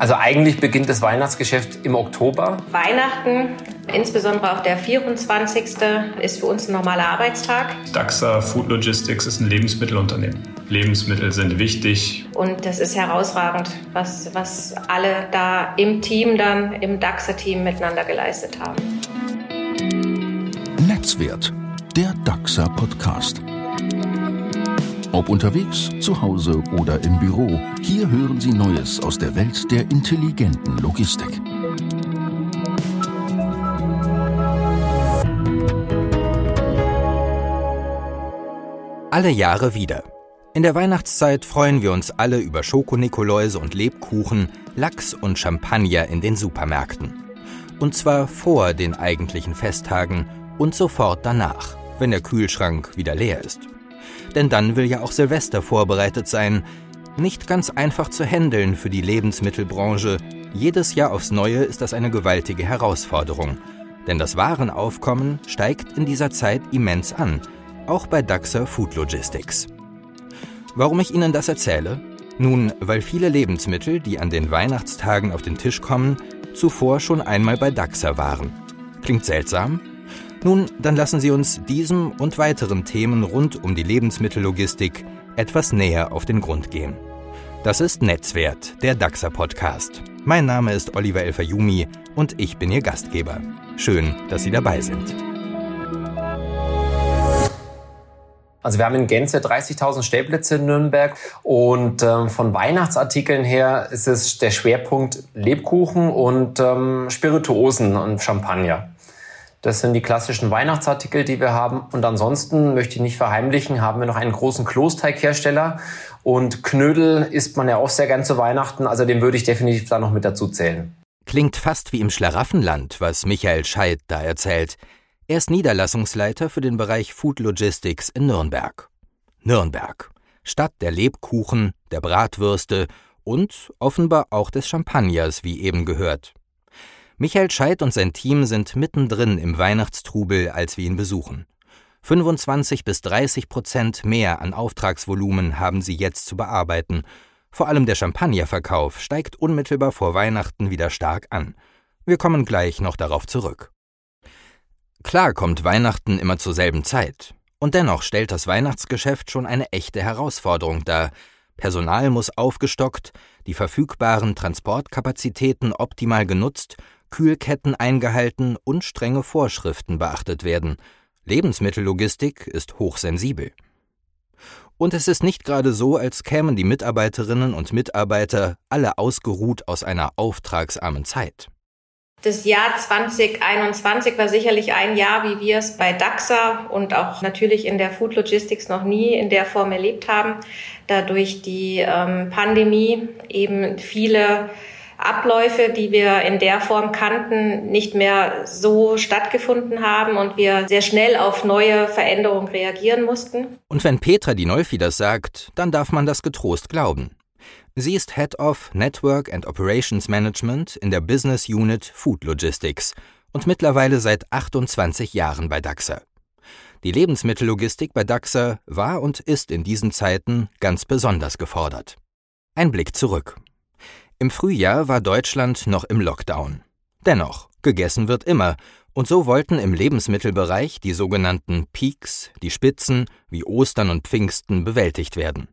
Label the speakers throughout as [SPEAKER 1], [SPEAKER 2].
[SPEAKER 1] Also eigentlich beginnt das Weihnachtsgeschäft im Oktober.
[SPEAKER 2] Weihnachten, insbesondere auch der 24. ist für uns ein normaler Arbeitstag.
[SPEAKER 3] DAXA Food Logistics ist ein Lebensmittelunternehmen. Lebensmittel sind wichtig.
[SPEAKER 2] Und das ist herausragend, was, was alle da im Team dann, im DAXA-Team miteinander geleistet haben.
[SPEAKER 4] Netzwert, der DAXA Podcast. Ob unterwegs, zu Hause oder im Büro, hier hören Sie Neues aus der Welt der intelligenten Logistik.
[SPEAKER 5] Alle Jahre wieder. In der Weihnachtszeit freuen wir uns alle über Schokonikoläuse und Lebkuchen, Lachs und Champagner in den Supermärkten. Und zwar vor den eigentlichen Festtagen und sofort danach, wenn der Kühlschrank wieder leer ist. Denn dann will ja auch Silvester vorbereitet sein. Nicht ganz einfach zu handeln für die Lebensmittelbranche. Jedes Jahr aufs Neue ist das eine gewaltige Herausforderung. Denn das Warenaufkommen steigt in dieser Zeit immens an, auch bei DAXA Food Logistics. Warum ich Ihnen das erzähle? Nun, weil viele Lebensmittel, die an den Weihnachtstagen auf den Tisch kommen, zuvor schon einmal bei DAXA waren. Klingt seltsam? Nun, dann lassen Sie uns diesem und weiteren Themen rund um die Lebensmittellogistik etwas näher auf den Grund gehen. Das ist Netzwert, der DAXA Podcast. Mein Name ist Oliver Elfayumi und ich bin Ihr Gastgeber. Schön, dass Sie dabei sind.
[SPEAKER 1] Also wir haben in Gänze 30.000 Stellplätze in Nürnberg und ähm, von Weihnachtsartikeln her ist es der Schwerpunkt Lebkuchen und ähm, Spirituosen und Champagner. Das sind die klassischen Weihnachtsartikel, die wir haben. Und ansonsten möchte ich nicht verheimlichen, haben wir noch einen großen Klosteighersteller. Und Knödel isst man ja auch sehr gern zu Weihnachten. Also den würde ich definitiv da noch mit dazu zählen.
[SPEAKER 5] Klingt fast wie im Schlaraffenland, was Michael Scheidt da erzählt. Er ist Niederlassungsleiter für den Bereich Food Logistics in Nürnberg. Nürnberg. Stadt der Lebkuchen, der Bratwürste und offenbar auch des Champagners, wie eben gehört. Michael Scheidt und sein Team sind mittendrin im Weihnachtstrubel, als wir ihn besuchen. 25 bis 30 Prozent mehr an Auftragsvolumen haben sie jetzt zu bearbeiten. Vor allem der Champagnerverkauf steigt unmittelbar vor Weihnachten wieder stark an. Wir kommen gleich noch darauf zurück. Klar kommt Weihnachten immer zur selben Zeit. Und dennoch stellt das Weihnachtsgeschäft schon eine echte Herausforderung dar. Personal muss aufgestockt, die verfügbaren Transportkapazitäten optimal genutzt Kühlketten eingehalten und strenge Vorschriften beachtet werden. Lebensmittellogistik ist hochsensibel. Und es ist nicht gerade so, als kämen die Mitarbeiterinnen und Mitarbeiter alle ausgeruht aus einer auftragsarmen Zeit.
[SPEAKER 2] Das Jahr 2021 war sicherlich ein Jahr, wie wir es bei DAXA und auch natürlich in der Food Logistics noch nie in der Form erlebt haben, da durch die ähm, Pandemie eben viele Abläufe, die wir in der Form kannten, nicht mehr so stattgefunden haben und wir sehr schnell auf neue Veränderungen reagieren mussten.
[SPEAKER 5] Und wenn Petra die Nolfi das sagt, dann darf man das getrost glauben. Sie ist Head of Network and Operations Management in der Business Unit Food Logistics und mittlerweile seit 28 Jahren bei DAXA. Die Lebensmittellogistik bei DAXA war und ist in diesen Zeiten ganz besonders gefordert. Ein Blick zurück. Im Frühjahr war Deutschland noch im Lockdown. Dennoch, gegessen wird immer, und so wollten im Lebensmittelbereich die sogenannten Peaks, die Spitzen, wie Ostern und Pfingsten, bewältigt werden.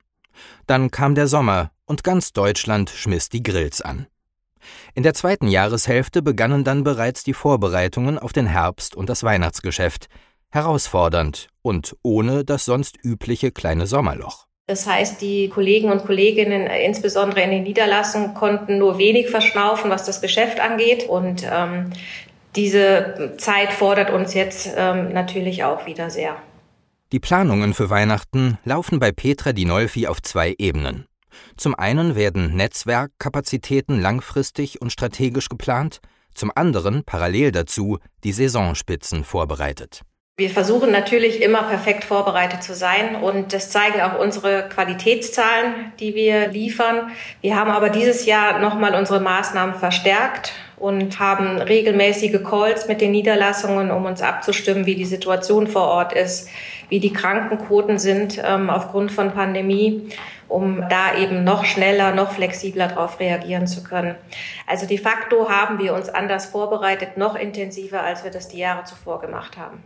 [SPEAKER 5] Dann kam der Sommer, und ganz Deutschland schmiss die Grills an. In der zweiten Jahreshälfte begannen dann bereits die Vorbereitungen auf den Herbst und das Weihnachtsgeschäft, herausfordernd und ohne das sonst übliche kleine Sommerloch.
[SPEAKER 2] Das heißt, die Kollegen und Kolleginnen, äh, insbesondere in den Niederlassungen, konnten nur wenig verschnaufen, was das Geschäft angeht. Und ähm, diese Zeit fordert uns jetzt ähm, natürlich auch wieder sehr.
[SPEAKER 5] Die Planungen für Weihnachten laufen bei Petra Dinolfi auf zwei Ebenen. Zum einen werden Netzwerkkapazitäten langfristig und strategisch geplant, zum anderen parallel dazu die Saisonspitzen vorbereitet.
[SPEAKER 2] Wir versuchen natürlich immer perfekt vorbereitet zu sein und das zeigen auch unsere Qualitätszahlen, die wir liefern. Wir haben aber dieses Jahr nochmal unsere Maßnahmen verstärkt und haben regelmäßige Calls mit den Niederlassungen, um uns abzustimmen, wie die Situation vor Ort ist, wie die Krankenquoten sind ähm, aufgrund von Pandemie, um da eben noch schneller, noch flexibler darauf reagieren zu können. Also de facto haben wir uns anders vorbereitet, noch intensiver, als wir das die Jahre zuvor gemacht haben.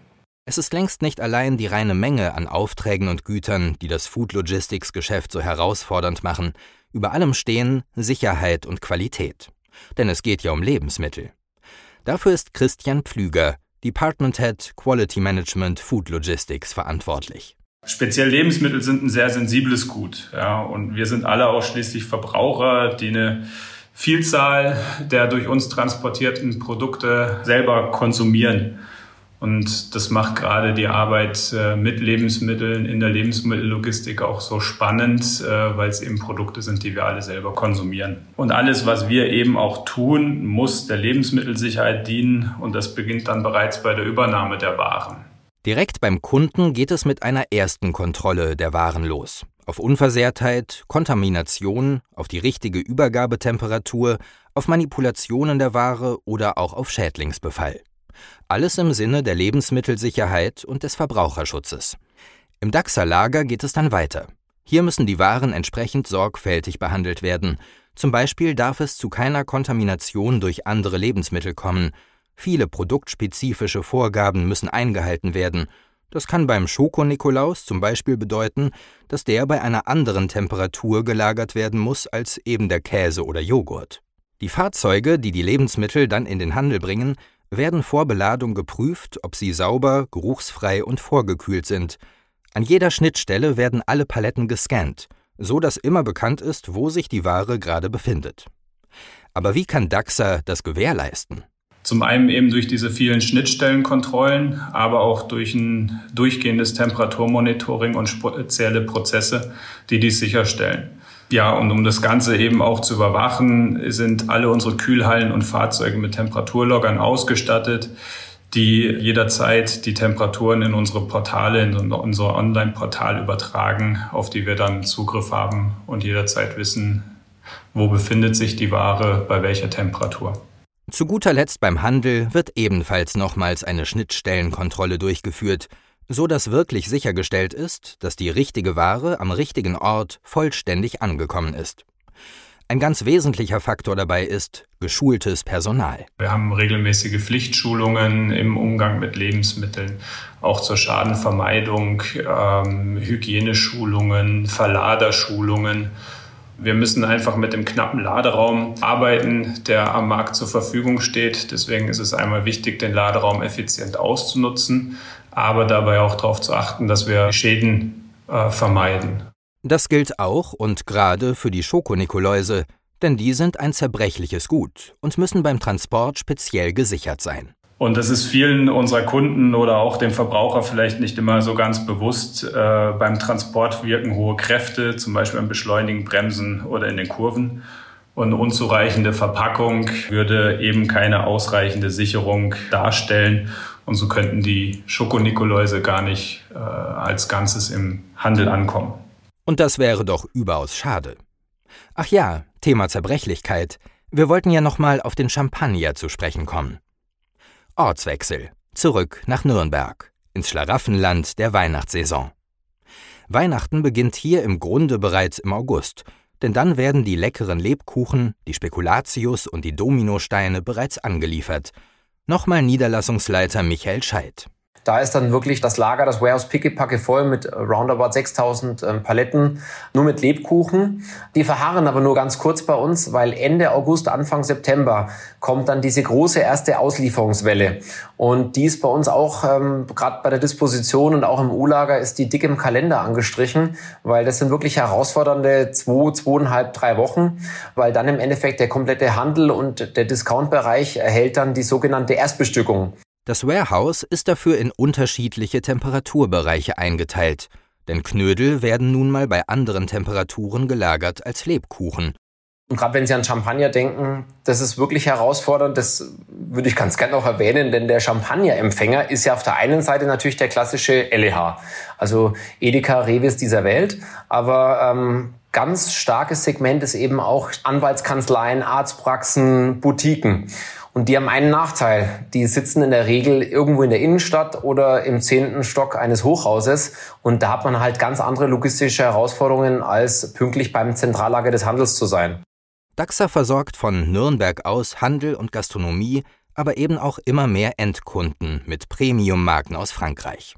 [SPEAKER 5] Es ist längst nicht allein die reine Menge an Aufträgen und Gütern, die das Food Logistics Geschäft so herausfordernd machen. Über allem stehen Sicherheit und Qualität. Denn es geht ja um Lebensmittel. Dafür ist Christian Pflüger, Department Head Quality Management Food Logistics, verantwortlich.
[SPEAKER 3] Speziell Lebensmittel sind ein sehr sensibles Gut. Ja, und wir sind alle auch schließlich Verbraucher, die eine Vielzahl der durch uns transportierten Produkte selber konsumieren. Und das macht gerade die Arbeit äh, mit Lebensmitteln in der Lebensmittellogistik auch so spannend, äh, weil es eben Produkte sind, die wir alle selber konsumieren. Und alles, was wir eben auch tun, muss der Lebensmittelsicherheit dienen und das beginnt dann bereits bei der Übernahme der Waren.
[SPEAKER 5] Direkt beim Kunden geht es mit einer ersten Kontrolle der Waren los. Auf Unversehrtheit, Kontamination, auf die richtige Übergabetemperatur, auf Manipulationen der Ware oder auch auf Schädlingsbefall. Alles im Sinne der Lebensmittelsicherheit und des Verbraucherschutzes. Im Dachser Lager geht es dann weiter. Hier müssen die Waren entsprechend sorgfältig behandelt werden. Zum Beispiel darf es zu keiner Kontamination durch andere Lebensmittel kommen. Viele produktspezifische Vorgaben müssen eingehalten werden. Das kann beim Schoko-Nikolaus zum Beispiel bedeuten, dass der bei einer anderen Temperatur gelagert werden muss als eben der Käse oder Joghurt. Die Fahrzeuge, die die Lebensmittel dann in den Handel bringen, werden vor Beladung geprüft, ob sie sauber, geruchsfrei und vorgekühlt sind. An jeder Schnittstelle werden alle Paletten gescannt, so dass immer bekannt ist, wo sich die Ware gerade befindet. Aber wie kann DAXA das gewährleisten?
[SPEAKER 3] Zum einen eben durch diese vielen Schnittstellenkontrollen, aber auch durch ein durchgehendes Temperaturmonitoring und spezielle Prozesse, die dies sicherstellen. Ja, und um das Ganze eben auch zu überwachen, sind alle unsere Kühlhallen und Fahrzeuge mit Temperaturloggern ausgestattet, die jederzeit die Temperaturen in unsere Portale, in unser Online-Portal übertragen, auf die wir dann Zugriff haben und jederzeit wissen, wo befindet sich die Ware, bei welcher Temperatur.
[SPEAKER 5] Zu guter Letzt beim Handel wird ebenfalls nochmals eine Schnittstellenkontrolle durchgeführt, so dass wirklich sichergestellt ist, dass die richtige Ware am richtigen Ort vollständig angekommen ist. Ein ganz wesentlicher Faktor dabei ist geschultes Personal.
[SPEAKER 3] Wir haben regelmäßige Pflichtschulungen im Umgang mit Lebensmitteln, auch zur Schadenvermeidung, ähm, Hygieneschulungen, Verladerschulungen. Wir müssen einfach mit dem knappen Laderaum arbeiten, der am Markt zur Verfügung steht. Deswegen ist es einmal wichtig, den Laderaum effizient auszunutzen aber dabei auch darauf zu achten, dass wir Schäden äh, vermeiden.
[SPEAKER 5] Das gilt auch und gerade für die Schokonikoläuse, denn die sind ein zerbrechliches Gut und müssen beim Transport speziell gesichert sein.
[SPEAKER 3] Und das ist vielen unserer Kunden oder auch dem Verbraucher vielleicht nicht immer so ganz bewusst. Äh, beim Transport wirken hohe Kräfte, zum Beispiel beim Beschleunigen, Bremsen oder in den Kurven. Und unzureichende Verpackung würde eben keine ausreichende Sicherung darstellen. Und so könnten die Schokonikoläuse gar nicht äh, als Ganzes im Handel ankommen.
[SPEAKER 5] Und das wäre doch überaus schade. Ach ja, Thema Zerbrechlichkeit. Wir wollten ja nochmal auf den Champagner zu sprechen kommen. Ortswechsel. Zurück nach Nürnberg. Ins Schlaraffenland der Weihnachtssaison. Weihnachten beginnt hier im Grunde bereits im August, denn dann werden die leckeren Lebkuchen, die Spekulatius und die Dominosteine bereits angeliefert – Nochmal Niederlassungsleiter Michael Scheidt.
[SPEAKER 1] Da ist dann wirklich das Lager, das Warehouse pickepacke voll mit roundabout 6000 ähm, Paletten, nur mit Lebkuchen. Die verharren aber nur ganz kurz bei uns, weil Ende August, Anfang September kommt dann diese große erste Auslieferungswelle. Und die ist bei uns auch, ähm, gerade bei der Disposition und auch im U-Lager, ist die dick im Kalender angestrichen, weil das sind wirklich herausfordernde zwei, zweieinhalb, drei Wochen, weil dann im Endeffekt der komplette Handel und der Discount-Bereich erhält dann die sogenannte Erstbestückung.
[SPEAKER 5] Das Warehouse ist dafür in unterschiedliche Temperaturbereiche eingeteilt, denn Knödel werden nun mal bei anderen Temperaturen gelagert als Lebkuchen.
[SPEAKER 1] Und gerade wenn Sie an Champagner denken, das ist wirklich herausfordernd. Das würde ich ganz gerne auch erwähnen, denn der Champagnerempfänger ist ja auf der einen Seite natürlich der klassische LEH, also Edeka, Revis dieser Welt. Aber ähm, ganz starkes Segment ist eben auch Anwaltskanzleien, Arztpraxen, Boutiquen. Und die haben einen Nachteil. Die sitzen in der Regel irgendwo in der Innenstadt oder im zehnten Stock eines Hochhauses. Und da hat man halt ganz andere logistische Herausforderungen, als pünktlich beim Zentrallager des Handels zu sein.
[SPEAKER 5] DAXA versorgt von Nürnberg aus Handel und Gastronomie, aber eben auch immer mehr Endkunden mit Premium-Marken aus Frankreich.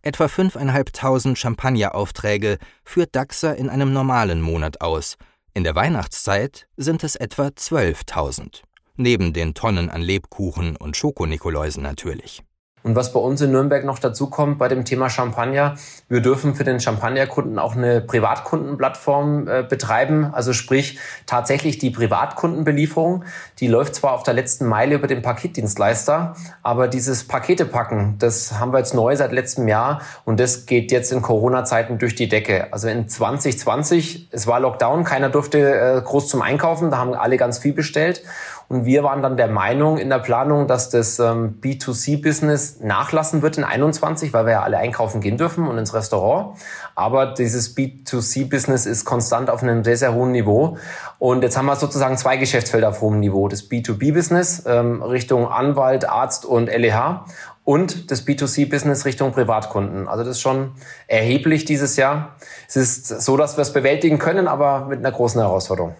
[SPEAKER 5] Etwa 5.500 Champagneraufträge führt DAXA in einem normalen Monat aus. In der Weihnachtszeit sind es etwa 12.000 neben den Tonnen an Lebkuchen und Schokonikoläusen natürlich.
[SPEAKER 1] Und was bei uns in Nürnberg noch dazu kommt bei dem Thema Champagner, wir dürfen für den Champagnerkunden auch eine Privatkundenplattform äh, betreiben. Also sprich tatsächlich die Privatkundenbelieferung. Die läuft zwar auf der letzten Meile über den Paketdienstleister, aber dieses Paketepacken, das haben wir jetzt neu seit letztem Jahr und das geht jetzt in Corona-Zeiten durch die Decke. Also in 2020, es war Lockdown, keiner durfte äh, groß zum Einkaufen, da haben alle ganz viel bestellt. Und wir waren dann der Meinung in der Planung, dass das ähm, B2C-Business nachlassen wird in 21, weil wir ja alle einkaufen gehen dürfen und ins Restaurant. Aber dieses B2C-Business ist konstant auf einem sehr, sehr hohen Niveau. Und jetzt haben wir sozusagen zwei Geschäftsfelder auf hohem Niveau. Das B2B-Business ähm, Richtung Anwalt, Arzt und LEH und das B2C-Business Richtung Privatkunden. Also das ist schon erheblich dieses Jahr. Es ist so, dass wir es bewältigen können, aber mit einer großen Herausforderung.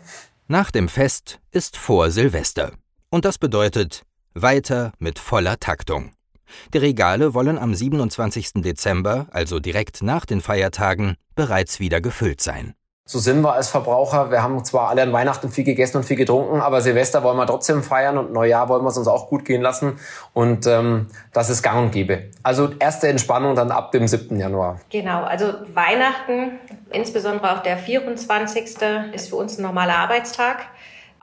[SPEAKER 5] Nach dem Fest ist vor Silvester. Und das bedeutet weiter mit voller Taktung. Die Regale wollen am 27. Dezember, also direkt nach den Feiertagen, bereits wieder gefüllt sein.
[SPEAKER 1] So sind wir als Verbraucher. Wir haben zwar alle an Weihnachten viel gegessen und viel getrunken, aber Silvester wollen wir trotzdem feiern und Neujahr wollen wir es uns auch gut gehen lassen. Und ähm, das ist gang und gäbe. Also erste Entspannung dann ab dem 7. Januar.
[SPEAKER 2] Genau, also Weihnachten, insbesondere auch der 24. ist für uns ein normaler Arbeitstag.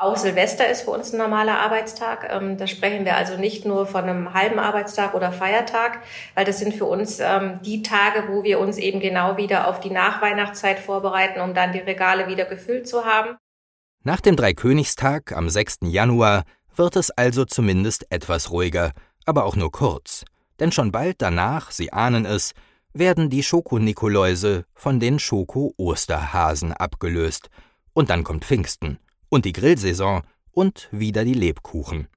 [SPEAKER 2] Auch Silvester ist für uns ein normaler Arbeitstag. Ähm, da sprechen wir also nicht nur von einem halben Arbeitstag oder Feiertag, weil das sind für uns ähm, die Tage, wo wir uns eben genau wieder auf die Nachweihnachtszeit vorbereiten, um dann die Regale wieder gefüllt zu haben.
[SPEAKER 5] Nach dem Dreikönigstag am 6. Januar wird es also zumindest etwas ruhiger, aber auch nur kurz. Denn schon bald danach, Sie ahnen es, werden die Schokonikoläuse von den Schoko-Osterhasen abgelöst. Und dann kommt Pfingsten und die Grillsaison und wieder die Lebkuchen.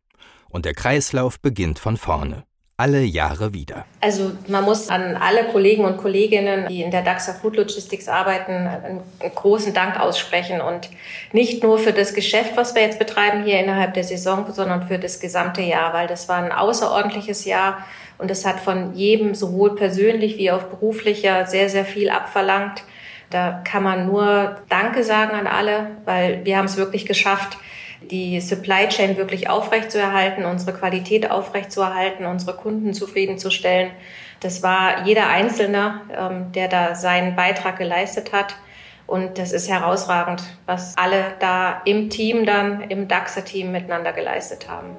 [SPEAKER 5] Und der Kreislauf beginnt von vorne. Alle Jahre wieder.
[SPEAKER 2] Also man muss an alle Kollegen und Kolleginnen, die in der DAXA Food Logistics arbeiten, einen großen Dank aussprechen. Und nicht nur für das Geschäft, was wir jetzt betreiben hier innerhalb der Saison, sondern für das gesamte Jahr, weil das war ein außerordentliches Jahr und es hat von jedem sowohl persönlich wie auch beruflicher sehr, sehr viel abverlangt. Da kann man nur Danke sagen an alle, weil wir haben es wirklich geschafft, die Supply Chain wirklich aufrechtzuerhalten, unsere Qualität aufrechtzuerhalten, unsere Kunden zufriedenzustellen. Das war jeder Einzelne, ähm, der da seinen Beitrag geleistet hat. Und das ist herausragend, was alle da im Team dann, im DAXA-Team miteinander geleistet haben.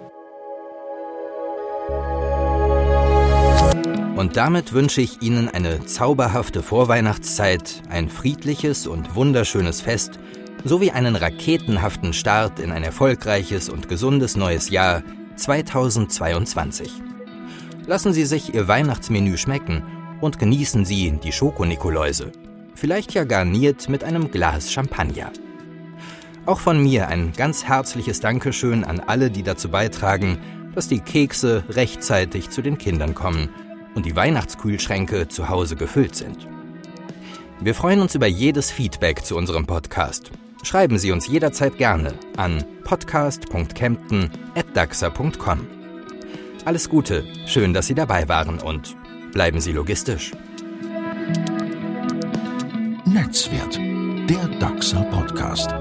[SPEAKER 5] Und damit wünsche ich Ihnen eine zauberhafte Vorweihnachtszeit, ein friedliches und wunderschönes Fest sowie einen raketenhaften Start in ein erfolgreiches und gesundes neues Jahr 2022. Lassen Sie sich Ihr Weihnachtsmenü schmecken und genießen Sie die Schokonikoläuse. Vielleicht ja garniert mit einem Glas Champagner. Auch von mir ein ganz herzliches Dankeschön an alle, die dazu beitragen, dass die Kekse rechtzeitig zu den Kindern kommen und die Weihnachtskühlschränke zu Hause gefüllt sind. Wir freuen uns über jedes Feedback zu unserem Podcast. Schreiben Sie uns jederzeit gerne an podcast.kempten.daxa.com. Alles Gute, schön, dass Sie dabei waren und bleiben Sie logistisch.
[SPEAKER 4] Netzwert, der DAXA Podcast.